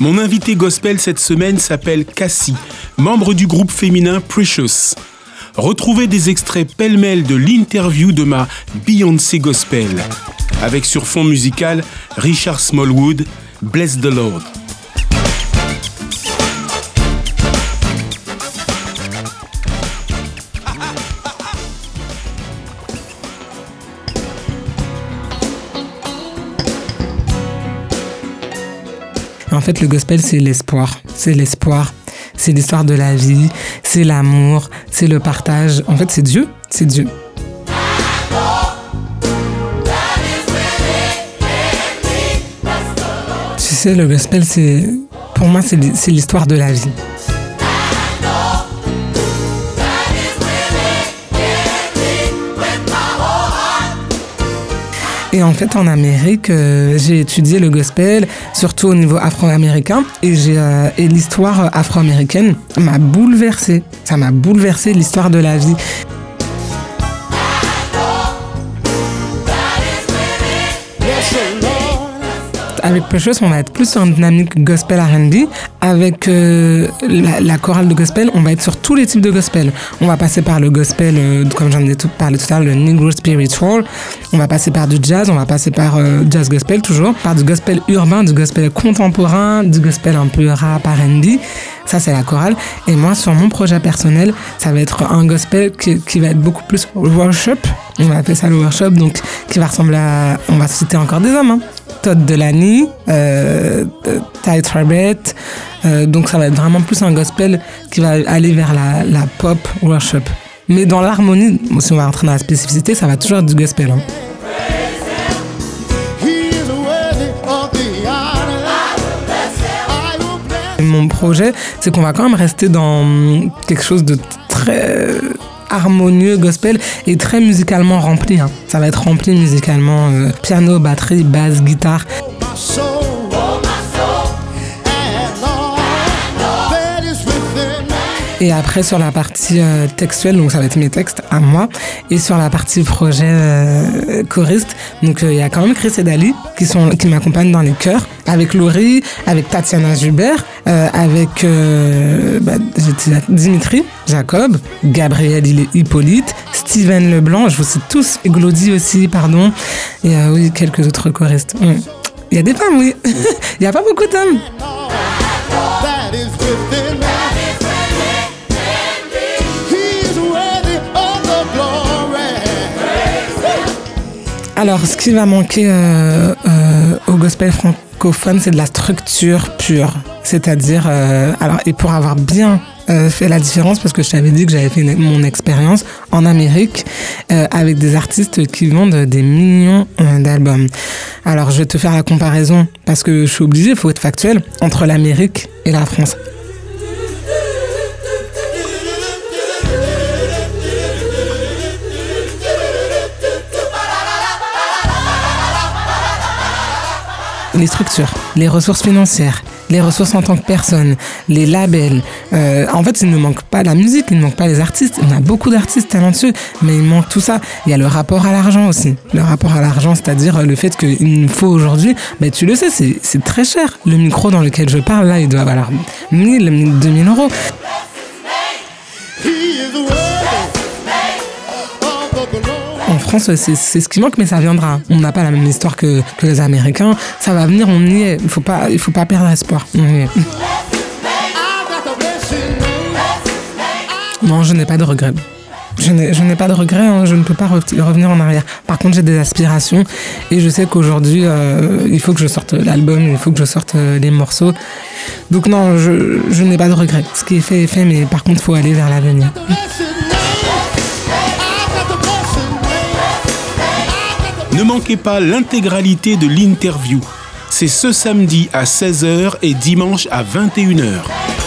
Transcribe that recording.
Mon invité gospel cette semaine s'appelle Cassie, membre du groupe féminin Precious. Retrouvez des extraits pêle-mêle de l'interview de ma Beyoncé Gospel, avec sur fond musical Richard Smallwood, Bless the Lord. En fait, le gospel, c'est l'espoir. C'est l'espoir. C'est l'histoire de la vie. C'est l'amour. C'est le partage. En fait, c'est Dieu. C'est Dieu. Tu sais, le gospel, c'est. Pour moi, c'est l'histoire de la vie. Et en fait, en Amérique, euh, j'ai étudié le gospel, surtout au niveau afro-américain, et, euh, et l'histoire afro-américaine m'a bouleversée. Ça m'a bouleversé l'histoire de la vie. Avec Precious, on va être plus sur une dynamique gospel RB. Avec euh, la, chorale de gospel, on va être sur tous les types de gospel. On va passer par le gospel, euh, comme j'en ai parlé tout à l'heure, le Negro Spiritual. On va passer par du jazz, on va passer par euh, jazz gospel toujours, par du gospel urbain, du gospel contemporain, du gospel un peu rap RB. Ça, c'est la chorale. Et moi, sur mon projet personnel, ça va être un gospel qui, va être beaucoup plus worship. On va appeler ça le worship, donc qui va ressembler à. On va citer encore des hommes. Hein. Todd Delany, euh, Tribbett. Euh, donc ça va être vraiment plus un gospel qui va aller vers la, pop worship. Mais dans l'harmonie, si on va rentrer dans la spécificité, ça va toujours être du gospel. Hein. Mon projet, c'est qu'on va quand même rester dans quelque chose de très harmonieux gospel et très musicalement rempli. Hein. Ça va être rempli musicalement, euh, piano, batterie, basse, guitare. Et après, sur la partie euh, textuelle, donc ça va être mes textes à moi. Et sur la partie projet euh, choriste, donc euh, il y a quand même Chris et Dali qui, qui m'accompagnent dans les chœurs. Avec Laurie, avec Tatiana Jubert, avec bah, Dimitri, Jacob, Gabriel Hippolyte, Steven Leblanc, je vous cite tous, et Glody aussi, pardon. Et oui, quelques autres choristes. Il y a des femmes, oui. Il n'y a pas beaucoup d'hommes. Alors, ce qui va manquer euh, euh, au gospel francophone, c'est de la structure pure. C'est-à-dire, euh, et pour avoir bien fait la différence, parce que je t'avais dit que j'avais fait mon expérience en Amérique avec des artistes qui vendent des millions d'albums. Alors, je vais te faire la comparaison, parce que je suis obligée, il faut être factuel, entre l'Amérique et la France. Les structures, les ressources financières, les ressources en tant que personne, les labels. Euh, en fait, il ne manque pas la musique, il ne manque pas les artistes. On a beaucoup d'artistes talentueux, mais il manque tout ça. Il y a le rapport à l'argent aussi. Le rapport à l'argent, c'est-à-dire le fait qu'il nous faut aujourd'hui, mais tu le sais, c'est très cher. Le micro dans lequel je parle, là, il doit valoir 1000, 2000 euros. France, c'est ce qui manque, mais ça viendra. On n'a pas la même histoire que, les Américains. Ça va venir, on y est. Il faut, pas, il faut pas perdre espoir. Non, je n'ai pas de regrets. Je n'ai pas de regrets, hein. je ne peux pas revenir en arrière. Par contre, j'ai des aspirations et je sais qu'aujourd'hui, euh, il faut que je sorte l'album, il faut que je sorte euh, les morceaux. Donc non, je, je n'ai pas de regrets. Ce qui est fait est fait, mais par contre, il faut aller vers l'avenir. Ne manquez pas l'intégralité de l'interview. C'est ce samedi à 16h et dimanche à 21h.